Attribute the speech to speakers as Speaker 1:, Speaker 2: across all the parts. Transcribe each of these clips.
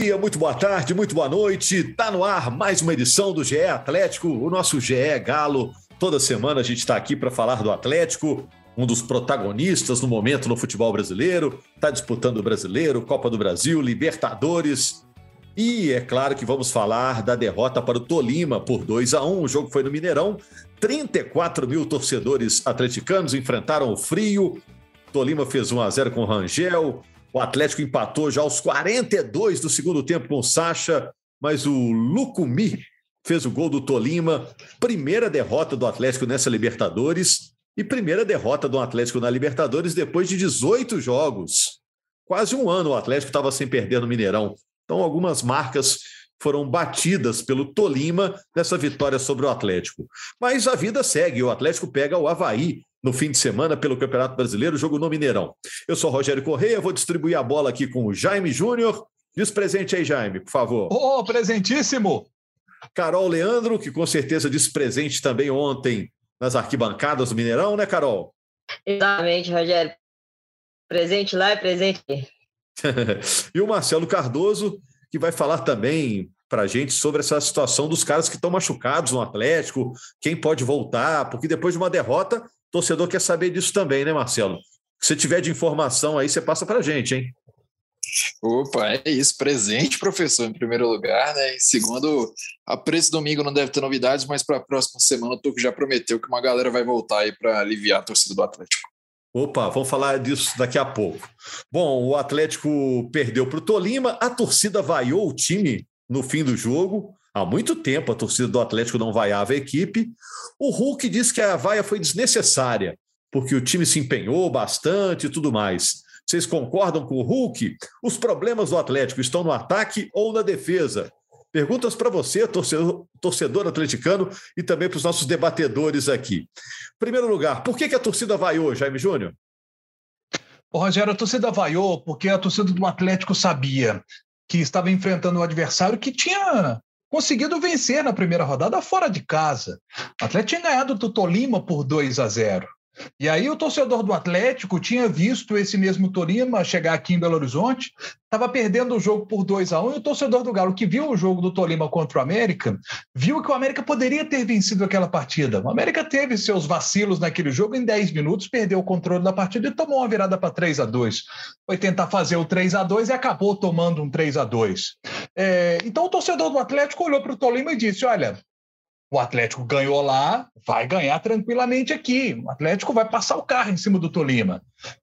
Speaker 1: Dia, muito boa tarde, muito boa noite. Tá no ar mais uma edição do GE Atlético, o nosso GE Galo. Toda semana a gente está aqui para falar do Atlético, um dos protagonistas no momento no futebol brasileiro. Está disputando o Brasileiro, Copa do Brasil, Libertadores. E é claro que vamos falar da derrota para o Tolima por 2 a 1 O jogo foi no Mineirão. 34 mil torcedores atleticanos enfrentaram o frio. Tolima fez 1 a 0 com o Rangel. O Atlético empatou já aos 42 do segundo tempo com o Sacha, mas o Lucumi fez o gol do Tolima. Primeira derrota do Atlético nessa Libertadores e primeira derrota do Atlético na Libertadores depois de 18 jogos. Quase um ano o Atlético estava sem perder no Mineirão. Então, algumas marcas foram batidas pelo Tolima nessa vitória sobre o Atlético. Mas a vida segue. O Atlético pega o Havaí no fim de semana pelo Campeonato Brasileiro, jogo no Mineirão. Eu sou Rogério Correia, vou distribuir a bola aqui com o Jaime Júnior. Diz presente aí, Jaime, por favor.
Speaker 2: Ô, oh, presentíssimo!
Speaker 1: Carol Leandro, que com certeza disse presente também ontem nas arquibancadas do Mineirão, né, Carol?
Speaker 3: Exatamente, Rogério. Presente lá e presente aqui.
Speaker 1: e o Marcelo Cardoso, que vai falar também para a gente sobre essa situação dos caras que estão machucados no Atlético, quem pode voltar, porque depois de uma derrota, torcedor quer saber disso também, né, Marcelo? Se tiver de informação aí, você passa para a gente, hein?
Speaker 4: Opa, é isso. Presente, professor, em primeiro lugar, né? Em segundo, a preço domingo não deve ter novidades, mas para a próxima semana o Tuco já prometeu que uma galera vai voltar aí para aliviar a torcida do Atlético.
Speaker 1: Opa, vamos falar disso daqui a pouco. Bom, o Atlético perdeu para o Tolima, a torcida vaiou o time no fim do jogo. Há muito tempo a torcida do Atlético não vaiava a equipe. O Hulk disse que a vaia foi desnecessária, porque o time se empenhou bastante e tudo mais. Vocês concordam com o Hulk? Os problemas do Atlético estão no ataque ou na defesa? Perguntas para você, torcedor, torcedor, atleticano, e também para os nossos debatedores aqui. Primeiro lugar, por que, que a torcida vaiou, Jaime Júnior?
Speaker 2: Ô, Rogério, a torcida vaiou porque a torcida do Atlético sabia que estava enfrentando um adversário que tinha conseguido vencer na primeira rodada fora de casa. O Atlético tinha ganhado do Tolima por 2 a 0. E aí o torcedor do Atlético tinha visto esse mesmo Tolima chegar aqui em Belo Horizonte, estava perdendo o jogo por 2 a 1 um, e o torcedor do Galo, que viu o jogo do Tolima contra o América, viu que o América poderia ter vencido aquela partida. O América teve seus vacilos naquele jogo, em 10 minutos perdeu o controle da partida e tomou uma virada para 3 a 2 Foi tentar fazer o 3 a 2 e acabou tomando um 3 a 2 é, Então o torcedor do Atlético olhou para o Tolima e disse: Olha, o Atlético ganhou lá, vai ganhar tranquilamente aqui. O Atlético vai passar o carro em cima do Tolima.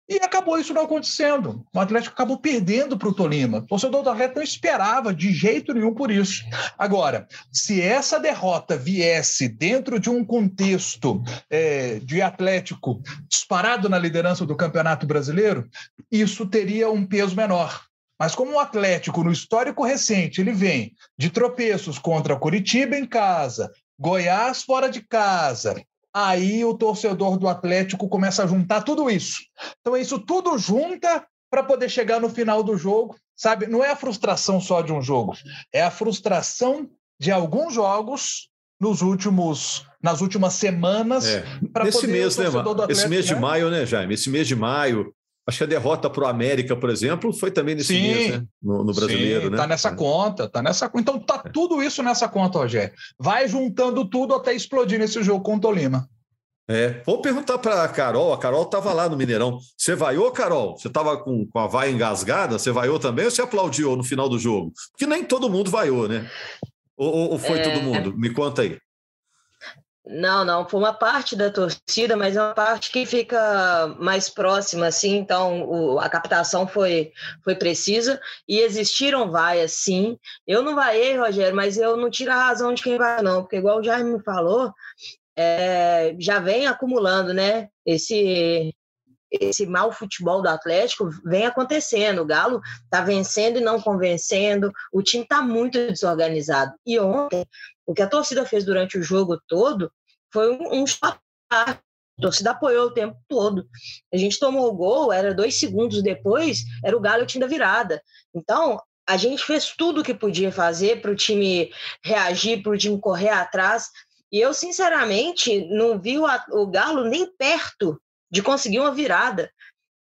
Speaker 2: E acabou isso não acontecendo. O Atlético acabou perdendo para o Tolima. O torcedor do Atlético não esperava de jeito nenhum por isso. Agora, se essa derrota viesse dentro de um contexto é, de Atlético disparado na liderança do Campeonato Brasileiro, isso teria um peso menor. Mas como o Atlético, no histórico recente, ele vem de tropeços contra Curitiba em casa, Goiás fora de casa. Aí o torcedor do Atlético começa a juntar tudo isso. Então, isso tudo junta para poder chegar no final do jogo, sabe? Não é a frustração só de um jogo, é a frustração de alguns jogos nos últimos nas últimas semanas
Speaker 1: é. para poder mês, né, Atlético, esse mês de né? maio, né, Jaime? Esse mês de maio Acho que a derrota para o América, por exemplo, foi também nesse sim, mês, né? No, no brasileiro, sim, né?
Speaker 2: Tá nessa é. conta, tá nessa Então tá é. tudo isso nessa conta, Rogério. Vai juntando tudo até explodir nesse jogo com o Tolima.
Speaker 1: É, vou perguntar para a Carol. A Carol estava lá no Mineirão. Você vaiou, Carol? Você estava com, com a vaia engasgada? Você vaiou também ou você aplaudiu no final do jogo? Porque nem todo mundo vaiou, né? Ou, ou foi é... todo mundo? Me conta aí.
Speaker 3: Não, não, foi uma parte da torcida, mas é uma parte que fica mais próxima, assim, então o, a captação foi, foi precisa e existiram vaias, sim. Eu não vaiei, Rogério, mas eu não tiro a razão de quem vai, não, porque igual o Jaime falou, é, já vem acumulando, né, esse, esse mau futebol do Atlético vem acontecendo. O Galo está vencendo e não convencendo, o time está muito desorganizado. E ontem, o que a torcida fez durante o jogo todo foi um, um a torcida apoiou o tempo todo. A gente tomou o gol, era dois segundos depois, era o Galo tinha da virada. Então, a gente fez tudo o que podia fazer para o time reagir, para o time correr atrás. E eu, sinceramente, não vi o, o Galo nem perto de conseguir uma virada.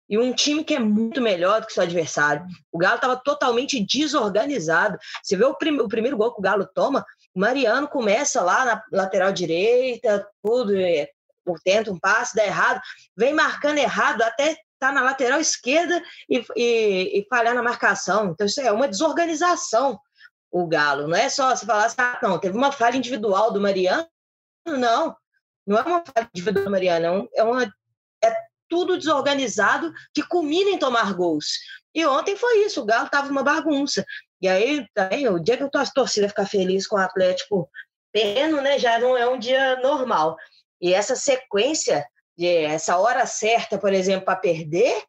Speaker 3: E um time que é muito melhor do que seu adversário. O Galo estava totalmente desorganizado. Você vê o, prim o, primeiro gol que o Galo toma, Mariano começa lá na lateral direita, tudo, é, por tenta um passe, dá errado, vem marcando errado até tá na lateral esquerda e, e, e, falhar na marcação. Então, isso é uma desorganização, o Galo. Não é só você falar assim, ah, não, teve uma falha individual do Mariano. Não, não é uma falha individual do Mariano, é, uma, é tudo desorganizado que culmina em tomar gols. E ontem foi isso, o Galo estava uma bagunça. E aí, também, o dia que a torcida ficar feliz com o Atlético perdendo, né, já não é um dia normal. E essa sequência, de essa hora certa, por exemplo, para perder,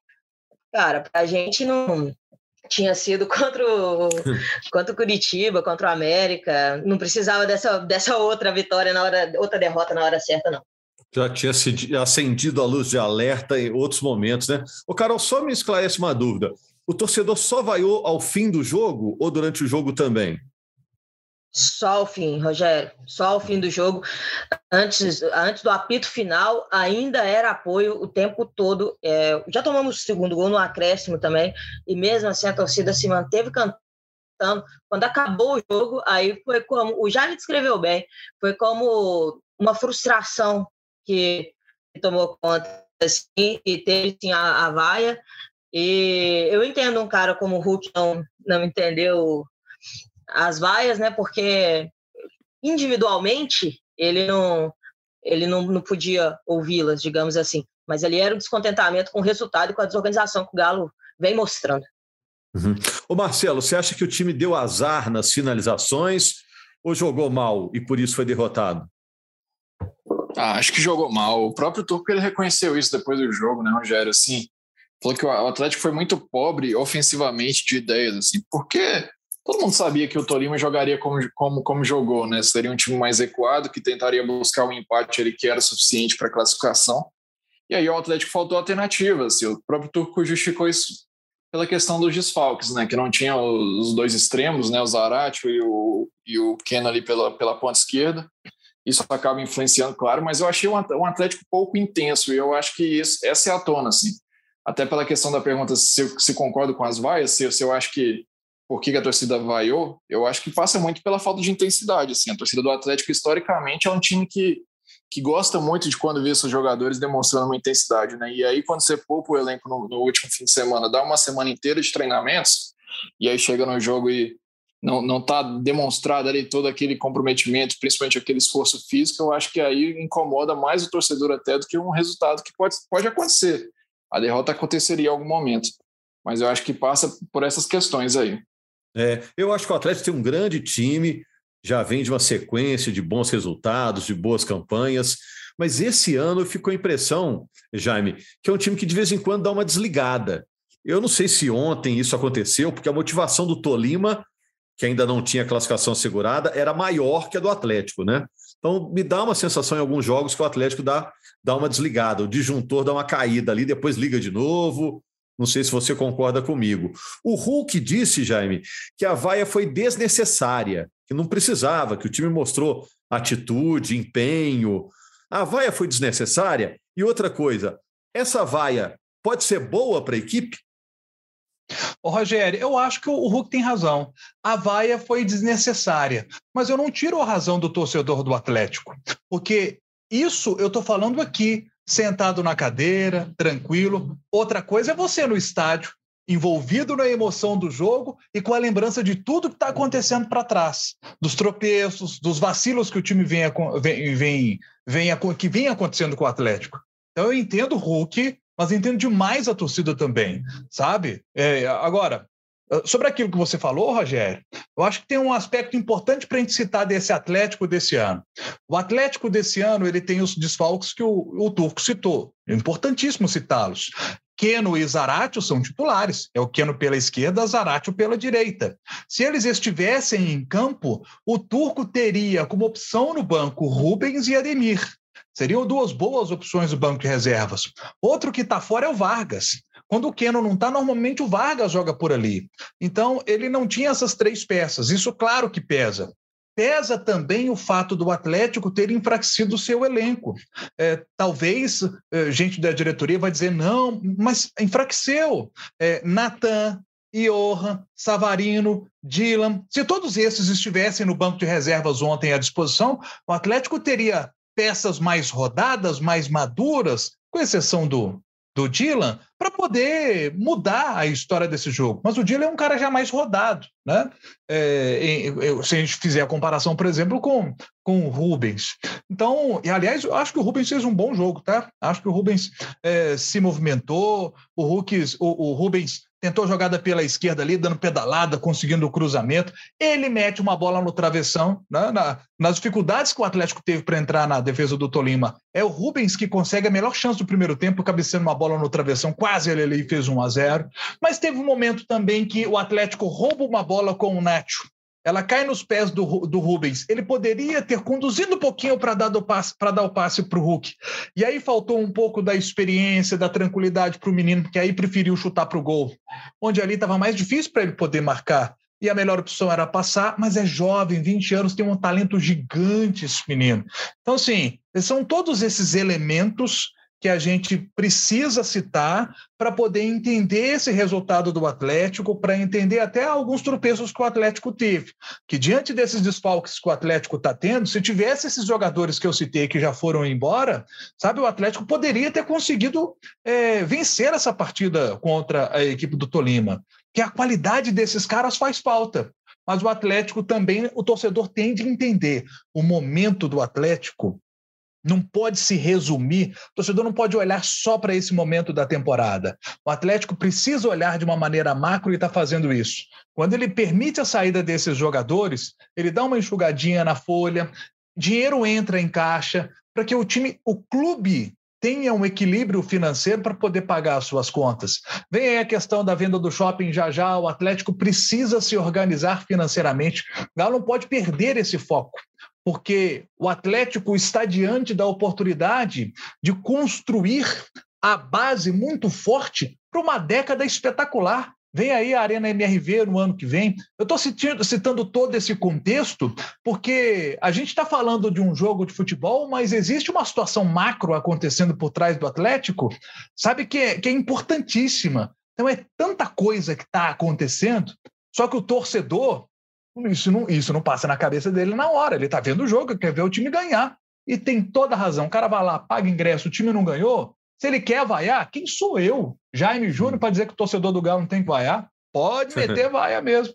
Speaker 3: cara, para a gente não tinha sido contra o, contra o Curitiba, contra o América, não precisava dessa, dessa outra vitória na hora, outra derrota na hora certa, não.
Speaker 1: Já tinha acendido a luz de alerta em outros momentos, né? O Carol, só me esclarece uma dúvida. O torcedor só vaiou ao fim do jogo ou durante o jogo também?
Speaker 3: Só ao fim, Rogério, só ao fim do jogo. Antes, antes do apito final, ainda era apoio o tempo todo. É, já tomamos o segundo gol no acréscimo também, e mesmo assim a torcida se manteve cantando. Quando acabou o jogo, aí foi como. O Jaime descreveu bem, foi como uma frustração que, tomou conta, assim, e teve sim, a, a vaia. E eu entendo um cara como o Hulk não, não entendeu as vaias, né? Porque individualmente ele não ele não, não podia ouvi-las, digamos assim. Mas ali era um descontentamento com o resultado e com a desorganização que o Galo vem mostrando.
Speaker 1: Uhum. Ô Marcelo, você acha que o time deu azar nas finalizações ou jogou mal e por isso foi derrotado?
Speaker 4: Ah, acho que jogou mal. O próprio Turco ele reconheceu isso depois do jogo, né, Rogério? Assim, falou que o Atlético foi muito pobre ofensivamente de ideias, assim, porque todo mundo sabia que o Tolima jogaria como, como, como jogou, né? Seria um time mais equado, que tentaria buscar um empate ali que era suficiente para classificação. E aí o Atlético faltou alternativas. Assim, o próprio Turco justificou isso pela questão dos desfalques, né? Que não tinha os dois extremos, né? O Zarate e o, e o Ken ali pela, pela ponta esquerda. Isso acaba influenciando, claro, mas eu achei um Atlético pouco intenso e eu acho que isso, essa é a tona, assim. Até pela questão da pergunta se eu se concordo com as vaias, se, se eu acho que por que a torcida vaiou, eu acho que passa muito pela falta de intensidade. Assim. A torcida do Atlético, historicamente, é um time que, que gosta muito de quando vê seus jogadores demonstrando uma intensidade. Né? E aí, quando você poupa o elenco no, no último fim de semana, dá uma semana inteira de treinamentos, e aí chega no jogo e não não está demonstrado ali todo aquele comprometimento, principalmente aquele esforço físico, eu acho que aí incomoda mais o torcedor até do que um resultado que pode, pode acontecer. A derrota aconteceria em algum momento, mas eu acho que passa por essas questões aí.
Speaker 1: É, eu acho que o Atlético tem um grande time, já vem de uma sequência de bons resultados, de boas campanhas, mas esse ano ficou a impressão, Jaime, que é um time que de vez em quando dá uma desligada. Eu não sei se ontem isso aconteceu, porque a motivação do Tolima, que ainda não tinha classificação assegurada, era maior que a do Atlético, né? Então, me dá uma sensação em alguns jogos que o Atlético dá, dá uma desligada, o disjuntor dá uma caída ali, depois liga de novo, não sei se você concorda comigo. O Hulk disse, Jaime, que a vaia foi desnecessária, que não precisava, que o time mostrou atitude, empenho. A vaia foi desnecessária. E outra coisa, essa vaia pode ser boa para a equipe?
Speaker 2: Ô, Rogério, eu acho que o Hulk tem razão. A vaia foi desnecessária, mas eu não tiro a razão do torcedor do Atlético, porque isso eu estou falando aqui sentado na cadeira, tranquilo. Outra coisa é você no estádio, envolvido na emoção do jogo e com a lembrança de tudo que está acontecendo para trás, dos tropeços, dos vacilos que o time vem, vem, vem, vem, que vem acontecendo com o Atlético. Então eu entendo o Hulk, mas entendo demais a torcida também, sabe? É, agora, ah, sobre aquilo que você falou, Rogério, eu acho que tem um aspecto importante para a gente citar desse Atlético desse ano. O Atlético desse ano ele tem os desfalques que o, o Turco citou. É importantíssimo citá-los. Keno e Zaratio são titulares. É o Keno pela esquerda, Zaratio pela direita. Se eles estivessem em campo, o Turco teria como opção no banco Rubens e Ademir. Seriam duas boas opções do banco de reservas. Outro que está fora é o Vargas. Quando o Keno não está, normalmente o Vargas joga por ali. Então, ele não tinha essas três peças. Isso, claro que pesa. Pesa também o fato do Atlético ter enfraquecido o seu elenco. É, talvez é, gente da diretoria vai dizer, não, mas enfraqueceu. É, Natan, Iorra, Savarino, Dylan. Se todos esses estivessem no banco de reservas ontem à disposição, o Atlético teria peças mais rodadas, mais maduras, com exceção do, do Dylan para poder mudar a história desse jogo. Mas o Dylan é um cara já mais rodado, né? É, se a gente fizer a comparação, por exemplo, com, com o Rubens. Então, e aliás, eu acho que o Rubens fez um bom jogo, tá? Acho que o Rubens é, se movimentou, o, Hulk, o, o Rubens tentou jogada pela esquerda ali, dando pedalada, conseguindo o cruzamento. Ele mete uma bola no travessão, né? Na, nas dificuldades que o Atlético teve para entrar na defesa do Tolima. É o Rubens que consegue a melhor chance do primeiro tempo, cabeceando uma bola no travessão, quase ele ali fez 1 a 0 Mas teve um momento também que o Atlético rouba uma bola com o Nacho ela cai nos pés do, do Rubens. Ele poderia ter conduzido um pouquinho para dar, dar o passe para o Hulk. E aí faltou um pouco da experiência, da tranquilidade para o menino, porque aí preferiu chutar para o gol, onde ali estava mais difícil para ele poder marcar. E a melhor opção era passar, mas é jovem, 20 anos, tem um talento gigante esse menino. Então, assim, são todos esses elementos que a gente precisa citar para poder entender esse resultado do Atlético, para entender até alguns tropeços que o Atlético teve. Que diante desses desfalques que o Atlético está tendo, se tivesse esses jogadores que eu citei que já foram embora, sabe, o Atlético poderia ter conseguido é, vencer essa partida contra a equipe do Tolima. Que a qualidade desses caras faz falta. Mas o Atlético também, o torcedor tem de entender o momento do Atlético não pode se resumir, o torcedor não pode olhar só para esse momento da temporada. O Atlético precisa olhar de uma maneira macro e está fazendo isso. Quando ele permite a saída desses jogadores, ele dá uma enxugadinha na folha, dinheiro entra em caixa, para que o time, o clube tenha um equilíbrio financeiro para poder pagar as suas contas. Vem aí a questão da venda do shopping já já, o Atlético precisa se organizar financeiramente. Galo não pode perder esse foco porque o Atlético está diante da oportunidade de construir a base muito forte para uma década espetacular. Vem aí a Arena MRV no ano que vem. Eu estou citando, todo esse contexto porque a gente está falando de um jogo de futebol, mas existe uma situação macro acontecendo por trás do Atlético, sabe, que é, que é importantíssima. Então é tanta coisa que está acontecendo, só que o torcedor isso não, isso não passa na cabeça dele na hora. Ele está vendo o jogo, quer ver o time ganhar. E tem toda a razão. O cara vai lá, paga ingresso, o time não ganhou. Se ele quer vaiar, quem sou eu, Jaime Júnior, para dizer que o torcedor do Galo não tem que vaiar? Pode meter vaia mesmo.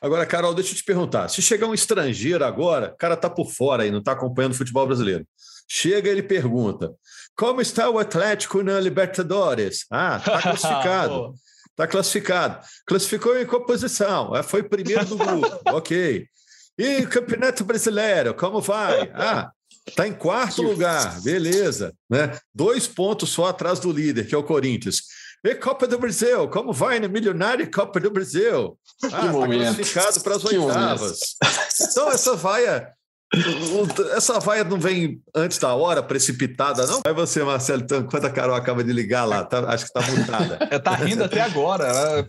Speaker 1: agora, Carol, deixa eu te perguntar. Se chegar um estrangeiro agora, o cara tá por fora aí, não está acompanhando o futebol brasileiro. Chega e ele pergunta: como está o Atlético na Libertadores? Ah, tá classificado. Está classificado. Classificou em qual posição? É, foi primeiro do grupo. ok. E Campeonato Brasileiro, como vai? Ah, está em quarto lugar. Beleza. Né? Dois pontos só atrás do líder, que é o Corinthians. E Copa do Brasil, como vai no Milionário Copa do Brasil? Ah, está classificado para as oitavas. Então, essa vaia essa vaia não vem antes da hora, precipitada, não? Aí você, Marcelo, então, enquanto a Carol acaba de ligar lá, tá, acho que está mutada.
Speaker 2: Está rindo até agora, ela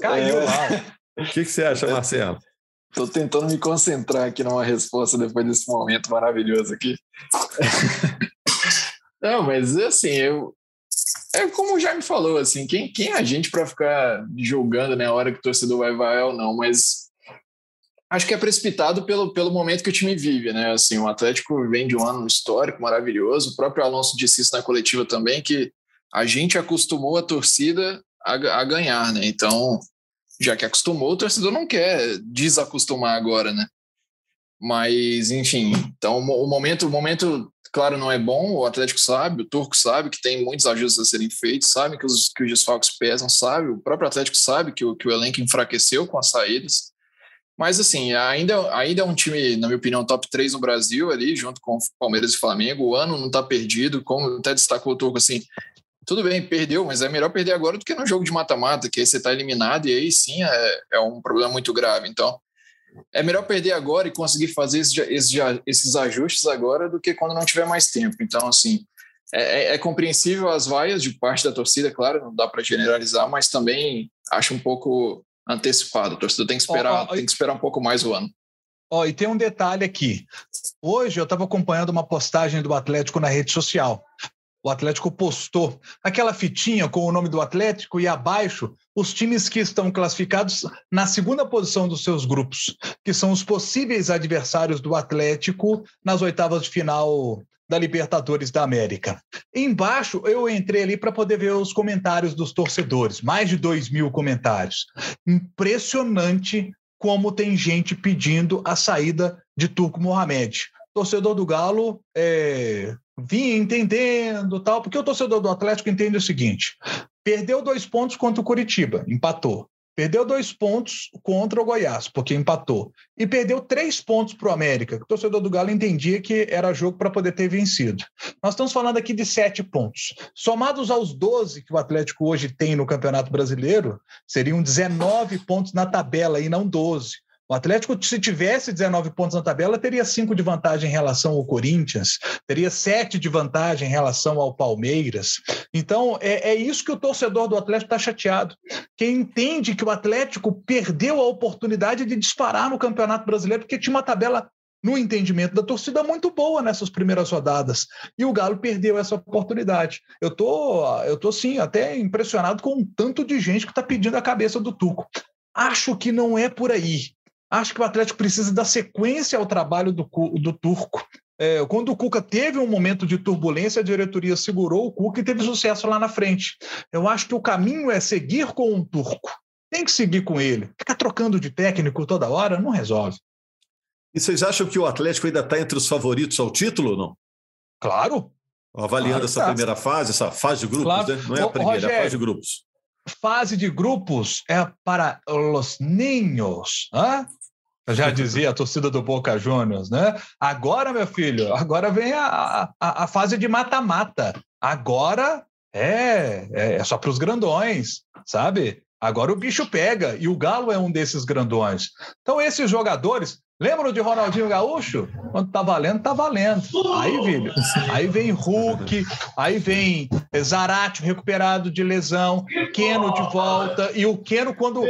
Speaker 2: caiu é. lá.
Speaker 1: O que, que você acha, Marcelo?
Speaker 4: Estou tentando me concentrar aqui numa resposta depois desse momento maravilhoso aqui. não, mas assim, eu. É como já me falou, assim, quem, quem é a gente para ficar julgando né, a hora que o torcedor vai vai ou não, mas acho que é precipitado pelo, pelo momento que o time vive, né? Assim, o Atlético vem de um ano histórico maravilhoso. O próprio Alonso disse isso na coletiva também, que a gente acostumou a torcida a, a ganhar, né? Então, já que acostumou, o torcedor não quer desacostumar agora, né? Mas, enfim, então o momento, o momento claro, não é bom, o Atlético sabe, o Turco sabe que tem muitos ajustes a serem feitos, sabe que os, que os desfalques pesam, sabe, o próprio Atlético sabe que o, que o elenco enfraqueceu com as saídas. Mas, assim, ainda, ainda é um time, na minha opinião, top 3 no Brasil ali, junto com Palmeiras e Flamengo. O ano não está perdido, como até destacou o Turco, assim, tudo bem, perdeu, mas é melhor perder agora do que no jogo de mata-mata, que aí você está eliminado e aí sim é, é, um problema muito grave. Então, é melhor perder agora e conseguir fazer esses, esses, ajustes agora do que quando não tiver mais tempo. Então, assim, é, é, é compreensível as vaias de parte da torcida, claro, não dá para generalizar, mas também acho um pouco antecipado. A torcida tem que esperar, oh, oh, tem que esperar um pouco mais o ano.
Speaker 2: Ó, oh, e tem um detalhe aqui. Hoje eu estava acompanhando uma postagem do Atlético na rede social. O Atlético postou aquela fitinha com o nome do Atlético e abaixo os times que estão classificados na segunda posição dos seus grupos, que são os possíveis adversários do Atlético nas oitavas de final da Libertadores da América. Embaixo eu entrei ali para poder ver os comentários dos torcedores, mais de dois mil comentários. Impressionante como tem gente pedindo a saída de Turco Mohamed. Torcedor do Galo é, vinha entendendo tal, porque o torcedor do Atlético entende o seguinte: perdeu dois pontos contra o Curitiba, empatou. Perdeu dois pontos contra o Goiás, porque empatou. E perdeu três pontos para o América, o torcedor do Galo entendia que era jogo para poder ter vencido. Nós estamos falando aqui de sete pontos. Somados aos 12 que o Atlético hoje tem no Campeonato Brasileiro, seriam 19 pontos na tabela e não 12. O Atlético, se tivesse 19 pontos na tabela, teria 5 de vantagem em relação ao Corinthians, teria 7 de vantagem em relação ao Palmeiras. Então, é, é isso que o torcedor do Atlético está chateado. Quem entende que o Atlético perdeu a oportunidade de disparar no Campeonato Brasileiro, porque tinha uma tabela no entendimento da torcida, muito boa nessas primeiras rodadas. E o Galo perdeu essa oportunidade. Eu tô, eu tô sim, até impressionado com o tanto de gente que está pedindo a cabeça do Tuco. Acho que não é por aí. Acho que o Atlético precisa dar sequência ao trabalho do, do Turco. É, quando o Cuca teve um momento de turbulência, a diretoria segurou o Cuca e teve sucesso lá na frente. Eu acho que o caminho é seguir com o Turco. Tem que seguir com ele. Ficar trocando de técnico toda hora não resolve.
Speaker 1: E vocês acham que o Atlético ainda está entre os favoritos ao título ou não?
Speaker 2: Claro.
Speaker 1: Avaliando claro essa tá. primeira fase, essa fase de grupos, claro. né? Não é a primeira, Rogério, é a fase de grupos.
Speaker 2: Fase de grupos é para os ninhos. Hã? Já dizia a torcida do Boca Juniors, né? Agora, meu filho, agora vem a, a, a fase de mata-mata. Agora é, é, é só para os grandões, sabe? Agora o bicho pega e o Galo é um desses grandões. Então, esses jogadores, Lembram de Ronaldinho Gaúcho? Quando tá valendo, tá valendo. Aí, filho, aí vem Hulk, aí vem Zarate recuperado de lesão, Keno de volta, e o Keno, quando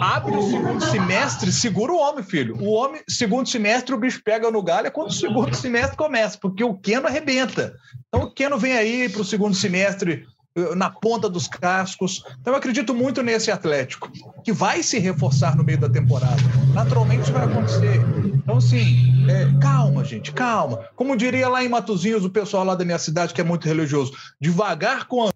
Speaker 2: abre o segundo semestre, segura o homem, filho. O homem, segundo semestre, o bicho pega no galho, é quando o segundo semestre começa, porque o Keno arrebenta. Então o Keno vem aí para o segundo semestre na ponta dos cascos. Então, eu acredito muito nesse Atlético, que vai se reforçar no meio da temporada. Naturalmente, isso vai acontecer. Então, assim, é, calma, gente, calma. Como diria lá em Matozinhos, o pessoal lá da minha cidade, que é muito religioso, devagar com a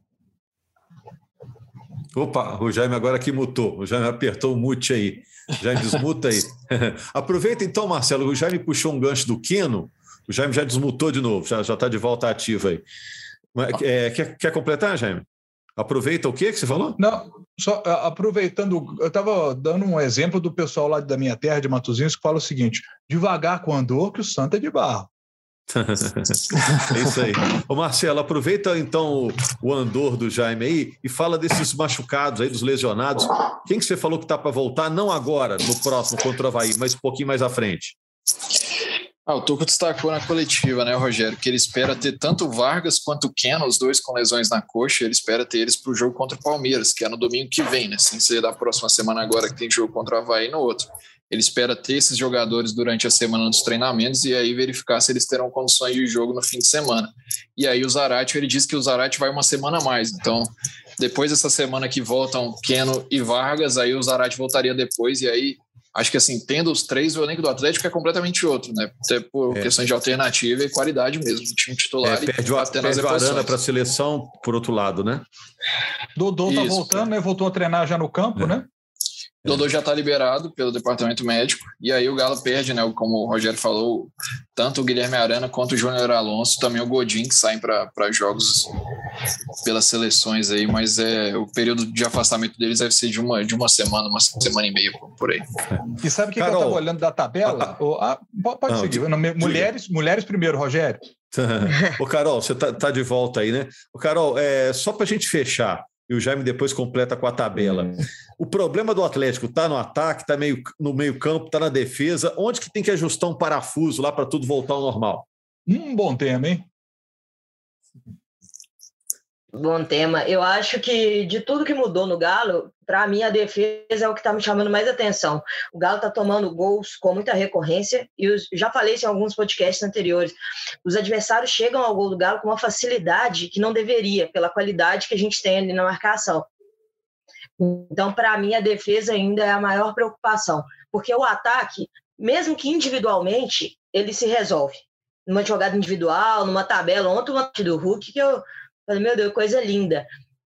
Speaker 1: Opa, o Jaime agora que mutou. O Jaime apertou o mute aí. Jaime desmuta aí. Aproveita então, Marcelo. O Jaime puxou um gancho do Quino. O Jaime já desmutou de novo, já está de volta ativa aí. É, quer, quer completar, Jaime? Aproveita o que que você falou?
Speaker 2: Não, só aproveitando, eu estava dando um exemplo do pessoal lá da minha terra, de Matosinhos, que fala o seguinte: devagar com andor, que o santo é de barro.
Speaker 1: é isso aí. Ô Marcelo, aproveita então o andor do Jaime aí e fala desses machucados aí, dos lesionados. Quem que você falou que tá para voltar? Não agora, no próximo contra o Havaí, mas um pouquinho mais à frente.
Speaker 4: Ah, o Tuco destacou na coletiva, né, Rogério, que ele espera ter tanto Vargas quanto o Ken, os dois com lesões na coxa, ele espera ter eles para o jogo contra o Palmeiras, que é no domingo que vem, né, sem ser da próxima semana agora que tem jogo contra o Havaí no outro. Ele espera ter esses jogadores durante a semana dos treinamentos e aí verificar se eles terão condições de jogo no fim de semana. E aí o Zarate, ele diz que o Zarate vai uma semana a mais, então depois dessa semana que voltam Keno e Vargas, aí o Zarate voltaria depois e aí acho que assim, tendo os três, o elenco do Atlético é completamente outro, né? Até por é. questões de alternativa e qualidade mesmo. O time titular.
Speaker 1: É, perde o, perde o Arana para a seleção, por outro lado, né?
Speaker 2: Dodô tá voltando, né? Voltou a treinar já no campo, é. né?
Speaker 4: Dodô já está liberado pelo departamento médico, e aí o Galo perde, né? Como o Rogério falou, tanto o Guilherme Arana quanto o Júnior Alonso, também o Godin, que saem para jogos pelas seleções aí, mas é, o período de afastamento deles deve ser de uma, de uma semana, uma semana e meia por aí.
Speaker 2: E sabe o que, que, eu estava olhando da tabela? Ah, ah, pode seguir. Mulheres, mulheres primeiro, Rogério.
Speaker 1: Ô, Carol, você tá, tá, de volta aí, né? Ô, Carol, é, só para a gente fechar, e o Jaime depois completa com a tabela. Hum. O problema do Atlético está no ataque, está meio, no meio campo, está na defesa. Onde que tem que ajustar um parafuso lá para tudo voltar ao normal?
Speaker 2: Um bom tema, hein?
Speaker 3: Bom tema. Eu acho que de tudo que mudou no Galo, para mim a defesa é o que está me chamando mais atenção. O Galo está tomando gols com muita recorrência e os, já falei isso em alguns podcasts anteriores. Os adversários chegam ao gol do Galo com uma facilidade que não deveria, pela qualidade que a gente tem ali na marcação. Então, para mim, a defesa ainda é a maior preocupação, porque o ataque, mesmo que individualmente, ele se resolve. Numa jogada individual, numa tabela, ontem uma do Hulk que eu Falei, meu Deus, coisa linda.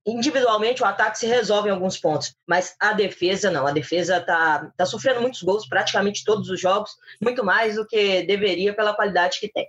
Speaker 3: Individualmente, o ataque se resolve em alguns pontos, mas a defesa não. A defesa está tá sofrendo muitos gols, praticamente todos os jogos, muito mais do que deveria pela qualidade que tem.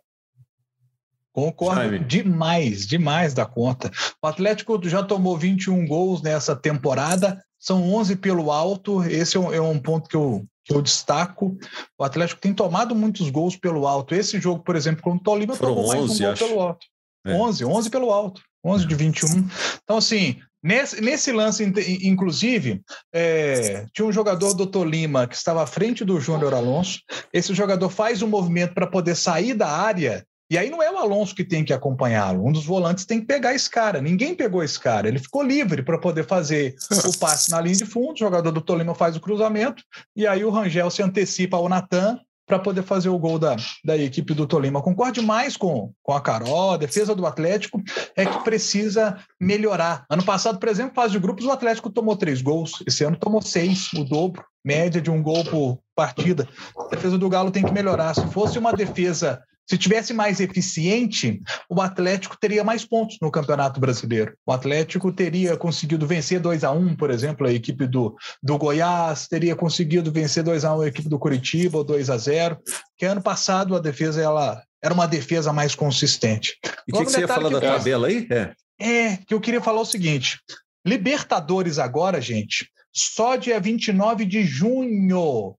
Speaker 2: Concordo Sabe. demais, demais da conta. O Atlético já tomou 21 gols nessa temporada, são 11 pelo alto. Esse é um, é um ponto que eu, que eu destaco. O Atlético tem tomado muitos gols pelo alto. Esse jogo, por exemplo, contra o Tolima,
Speaker 1: Foram
Speaker 2: tomou
Speaker 1: 11,
Speaker 2: mais um gol
Speaker 1: acho.
Speaker 2: pelo alto.
Speaker 1: É.
Speaker 2: 11, 11 pelo alto. 11 de 21. Então, assim, nesse, nesse lance, inclusive, é, tinha um jogador do Tolima que estava à frente do Júnior Alonso. Esse jogador faz um movimento para poder sair da área. E aí não é o Alonso que tem que acompanhá-lo. Um dos volantes tem que pegar esse cara. Ninguém pegou esse cara. Ele ficou livre para poder fazer o passe na linha de fundo. O jogador do Tolima faz o cruzamento. E aí o Rangel se antecipa ao Natan para poder fazer o gol da, da equipe do Tolima. Concordo mais com, com a Carol, a defesa do Atlético é que precisa melhorar. Ano passado, por exemplo, fase de grupos, o Atlético tomou três gols, esse ano tomou seis, o dobro, média de um gol por partida. A defesa do Galo tem que melhorar. Se fosse uma defesa se tivesse mais eficiente, o Atlético teria mais pontos no Campeonato Brasileiro. O Atlético teria conseguido vencer 2 a 1 por exemplo, a equipe do, do Goiás, teria conseguido vencer 2 a 1 a equipe do Curitiba, ou 2 a 0 que ano passado a defesa ela era uma defesa mais consistente.
Speaker 1: E o que, que, você ia falar da tabela aí?
Speaker 2: É. é, que eu queria falar o seguinte: Libertadores agora, gente, só dia 29 de junho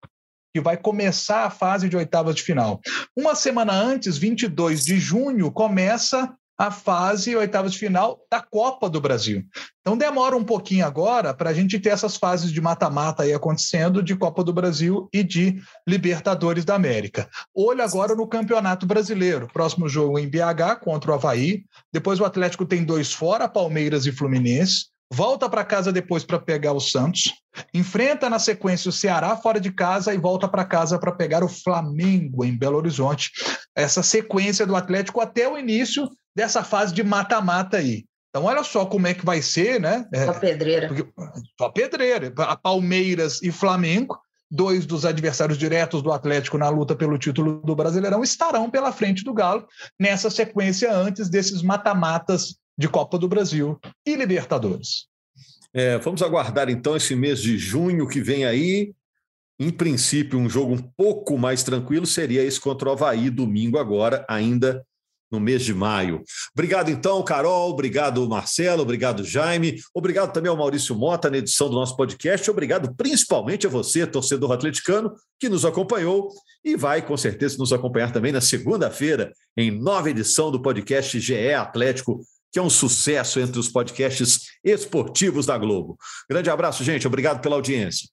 Speaker 2: vai começar a fase de oitavas de final. Uma semana antes, 22 de junho, começa a fase oitavas de final da Copa do Brasil. Então demora um pouquinho agora para a gente ter essas fases de mata-mata aí acontecendo de Copa do Brasil e de Libertadores da América. Olho agora no Campeonato Brasileiro. Próximo jogo em BH contra o Havaí. Depois o Atlético tem dois fora, Palmeiras e Fluminense volta para casa depois para pegar o Santos, enfrenta na sequência o Ceará fora de casa e volta para casa para pegar o Flamengo em Belo Horizonte. Essa sequência do Atlético até o início dessa fase de mata-mata aí. Então, olha só como é que vai ser, né?
Speaker 3: É, só pedreira.
Speaker 2: Porque, só pedreira. A Palmeiras e Flamengo, dois dos adversários diretos do Atlético na luta pelo título do Brasileirão, estarão pela frente do Galo nessa sequência antes desses mata-matas de Copa do Brasil e Libertadores.
Speaker 1: É, vamos aguardar então esse mês de junho que vem aí. Em princípio, um jogo um pouco mais tranquilo seria esse contra o Havaí, domingo agora, ainda no mês de maio. Obrigado então, Carol, obrigado Marcelo, obrigado Jaime, obrigado também ao Maurício Mota na edição do nosso podcast, obrigado principalmente a você, torcedor atleticano, que nos acompanhou e vai com certeza nos acompanhar também na segunda-feira, em nova edição do podcast GE Atlético que é um sucesso entre os podcasts esportivos da Globo. Grande abraço, gente. Obrigado pela audiência.